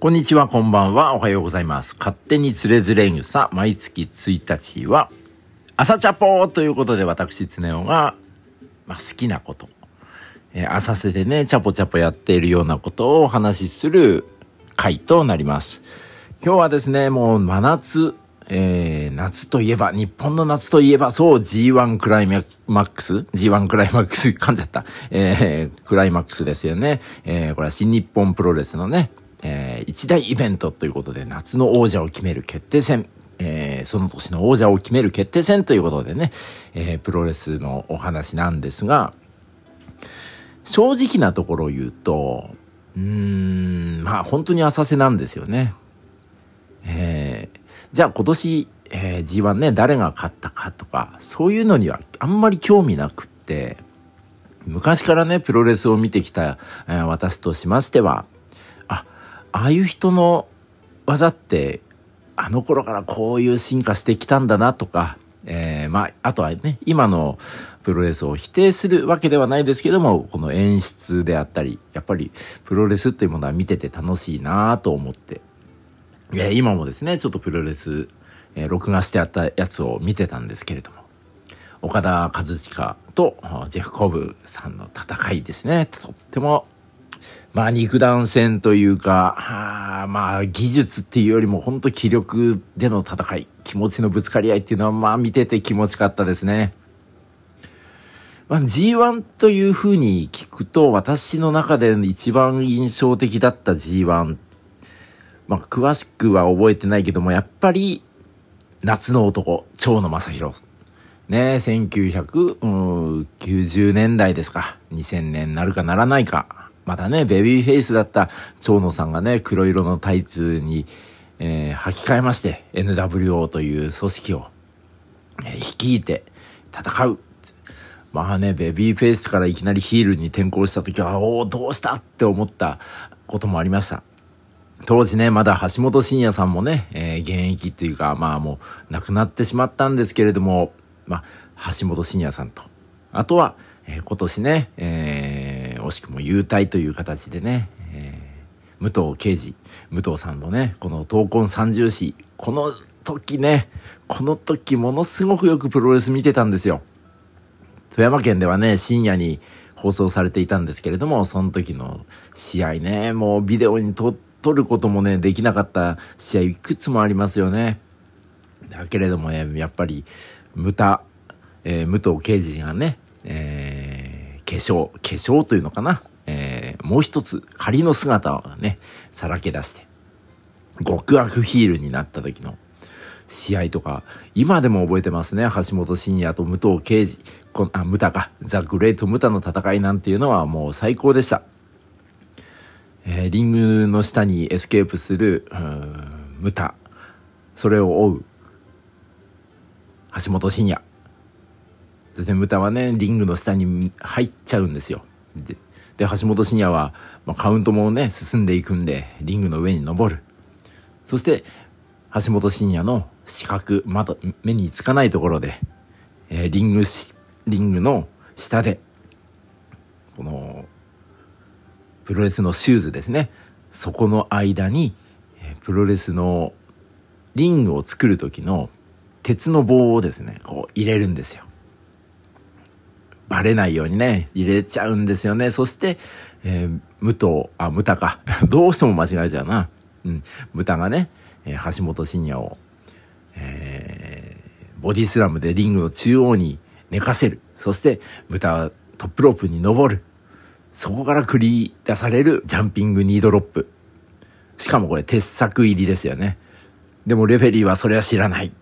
こんにちは、こんばんは、おはようございます。勝手につれづれ草、毎月1日は、朝チャポーということで、私、つねおが、まあ、好きなこと、えー、浅瀬でね、チャポチャポやっているようなことをお話しする回となります。今日はですね、もう真夏、えー、夏といえば、日本の夏といえば、そう、G1 クライマックス ?G1 クライマックス、噛んじゃった。えー、クライマックスですよね。えー、これは新日本プロレスのね、えー、一大イベントということで、夏の王者を決める決定戦。えー、その年の王者を決める決定戦ということでね、えー、プロレスのお話なんですが、正直なところを言うと、うーん、まあ本当に浅瀬なんですよね。えー、じゃあ今年、えー、G1 ね、誰が勝ったかとか、そういうのにはあんまり興味なくって、昔からね、プロレスを見てきた、えー、私としましては、ああいう人の技ってあの頃からこういう進化してきたんだなとか、えー、まあ、あとはね、今のプロレスを否定するわけではないですけども、この演出であったり、やっぱりプロレスっていうものは見てて楽しいなと思って、えー、今もですね、ちょっとプロレス、えー、録画してあったやつを見てたんですけれども、岡田和親とジェフ・コブさんの戦いですね、とってもまあ肉弾戦というか、はあ、まあ技術っていうよりも本当気力での戦い、気持ちのぶつかり合いっていうのはまあ見てて気持ちかったですね。まあ、G1 というふうに聞くと私の中で一番印象的だった G1。まあ詳しくは覚えてないけども、やっぱり夏の男、蝶野正宏。ね1990年代ですか。2000年なるかならないか。またね、ベビーフェイスだった蝶野さんがね、黒色のタイツに、えー、履き替えまして、NWO という組織を、えー、率いて戦う。まあね、ベビーフェイスからいきなりヒールに転向した時は、おお、どうしたって思ったこともありました。当時ね、まだ橋本真也さんもね、えー、現役っていうか、まあもう亡くなってしまったんですけれども、まあ、橋本真也さんと、あとは、えー、今年ね、えー、惜しくも優待という形でね、えー、武藤敬司、武藤さんのね、この闘魂三重士、この時ね、この時ものすごくよくプロレス見てたんですよ。富山県ではね、深夜に放送されていたんですけれども、その時の試合ね、もうビデオに撮ることもね、できなかった試合いくつもありますよね。だけれどもね、やっぱり、ムタ、えー、武藤敬司がね、えー、粧、化粧というのかな、えー、もう一つ仮の姿をね、さらけ出して、極悪ヒールになった時の試合とか、今でも覚えてますね。橋本真也と武藤敬司、こあ、ムタか、ザ・グレート・ムタの戦いなんていうのはもう最高でした。えー、リングの下にエスケープする、ムタ、それを追う、橋本真也。そしてムタはね、リングの下に入っちゃうんですよ。で、で橋本真也は、まあ、カウントもね、進んでいくんで、リングの上に登る。そして、橋本真也の死角、まだ目につかないところで、えー、リングし、リングの下で、この、プロレスのシューズですね。そこの間に、え、プロレスのリングを作る時の鉄の棒をですね、こう入れるんですよ。バレないようにね、入れちゃうんですよね。そして、えー、武藤、あ、武田か。どうしても間違えちゃうな。うん。武田がね、えー、橋本真也を、えー、ボディスラムでリングの中央に寝かせる。そして、武田はトップロープに登る。そこから繰り出されるジャンピングニードロップ。しかもこれ鉄柵入りですよね。でもレフェリーはそれは知らない。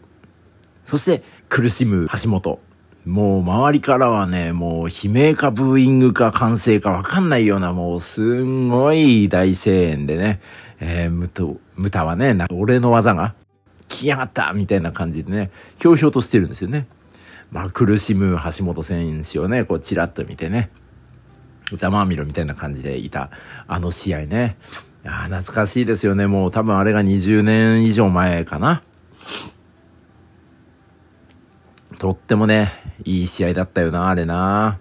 そして苦しむ橋本。もう周りからはね、もう悲鳴かブーイングか歓声かわかんないようなもうすんごい大声援でね、えー、ムタ、ムタはね、俺の技が来やがったみたいな感じでね、ひょうひょうとしてるんですよね。まあ苦しむ橋本選手をね、こうチラッと見てね、ざまあみろみたいな感じでいたあの試合ね。いや懐かしいですよね。もう多分あれが20年以上前かな。とってもね、いい試合だったよな、あれな。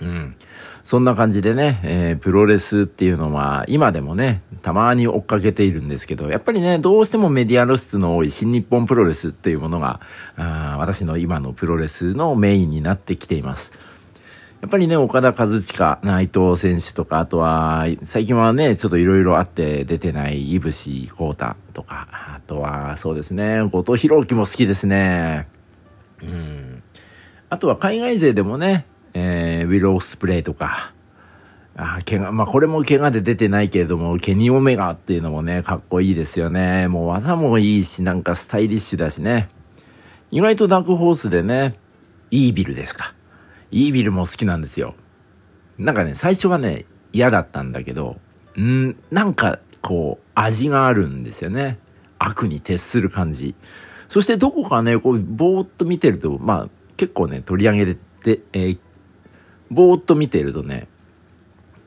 うん。そんな感じでね、えープロレスっていうのは今でもね、たまに追っかけているんですけど、やっぱりね、どうしてもメディア露出の多い新日本プロレスっていうものが、あ私の今のプロレスのメインになってきています。やっぱりね、岡田和親、内藤選手とか、あとは、最近はね、ちょっといろいろあって出てない、いぶしこうたとか、あとは、そうですね、後藤弘樹も好きですね。うん。あとは海外勢でもね、えーウィル・オスプレイとか、あ怪我、まあこれも怪我で出てないけれども、ケニ・オメガっていうのもね、かっこいいですよね。もう技もいいし、なんかスタイリッシュだしね。意外とダークホースでね、イービルですか。イービルも好きなんですよ。なんかね、最初はね、嫌だったんだけど、んなんか、こう、味があるんですよね。悪に徹する感じ。そしてどこかね、こう、ぼーっと見てると、まあ、結構ね、取り上げて、えーぼーっと見てるとね、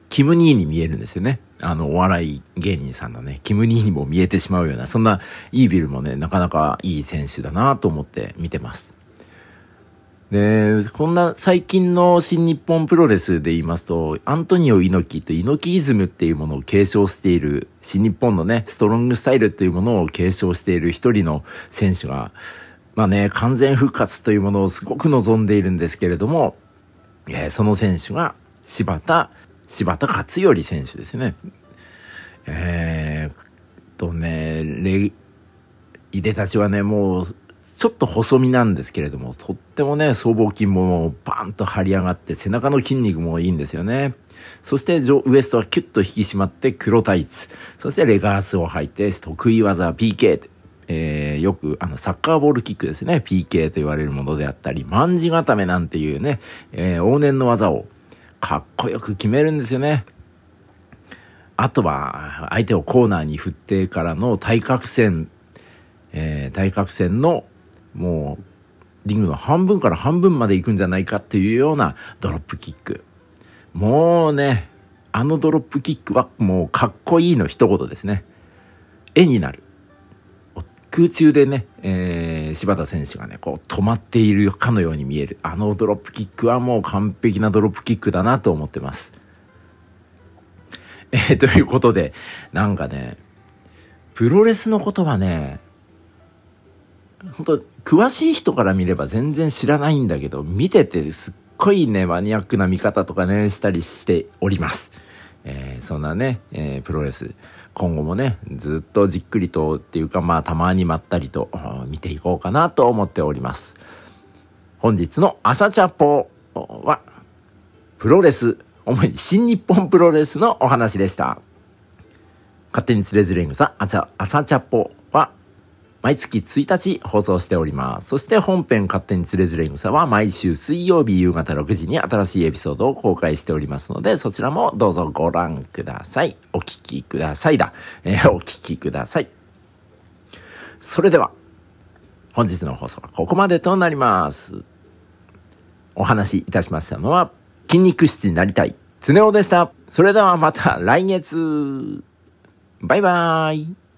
キム・ニーに見えるんですよね。あの、お笑い芸人さんのね、キム・ニーにも見えてしまうような、そんなイービルもね、なかなかいい選手だなと思って見てます。で、こんな最近の新日本プロレスで言いますと、アントニオ猪木と猪木イズムっていうものを継承している、新日本のね、ストロングスタイルっていうものを継承している一人の選手が、まあね、完全復活というものをすごく望んでいるんですけれども、えーその選手が柴田、柴田勝頼選手ですね。えーっとね、レいでたちはね、もう、ちょっと細身なんですけれども、とってもね、僧帽筋もバーンと張り上がって、背中の筋肉もいいんですよね。そしてウエストはキュッと引き締まって黒タイツ。そしてレガースを履いて、得意技 PK。えーよくあのサッカーボールキックですね。PK と言われるものであったり、万字固めなんていうね、えー往年の技をかっこよく決めるんですよね。あとは、相手をコーナーに振ってからの対角線、えー対角線の、もう、リングの半分から半分まで行くんじゃないかっていうようなドロップキック。もうね、あのドロップキックはもうかっこいいの一言ですね。絵になる。空中でね、えー柴田選手がね、こう止まっているかのように見える。あのドロップキックはもう完璧なドロップキックだなと思ってます。えーということで、なんかね、プロレスのことはね、本当詳しい人から見れば全然知らないんだけど、見ててすっごいね、マニアックな見方とかね、したりしております。えーそんなね、えープロレス、今後もね、ずっとじっくりとっていうか、まあ、たまにまったりと見ていこうかなと思っております。本日の朝チャポは、プロレス、主に新日本プロレスのお話でした。勝手につれづれんぐさ、朝、朝チャポ、毎月1日放送しております。そして本編勝手につれづれんぐさは毎週水曜日夕方6時に新しいエピソードを公開しておりますので、そちらもどうぞご覧ください。お聞きくださいだ。えーお聞きください。それでは、本日の放送はここまでとなります。お話しいたしましたのは、筋肉質になりたい、つねおでした。それではまた来月。バイバーイ。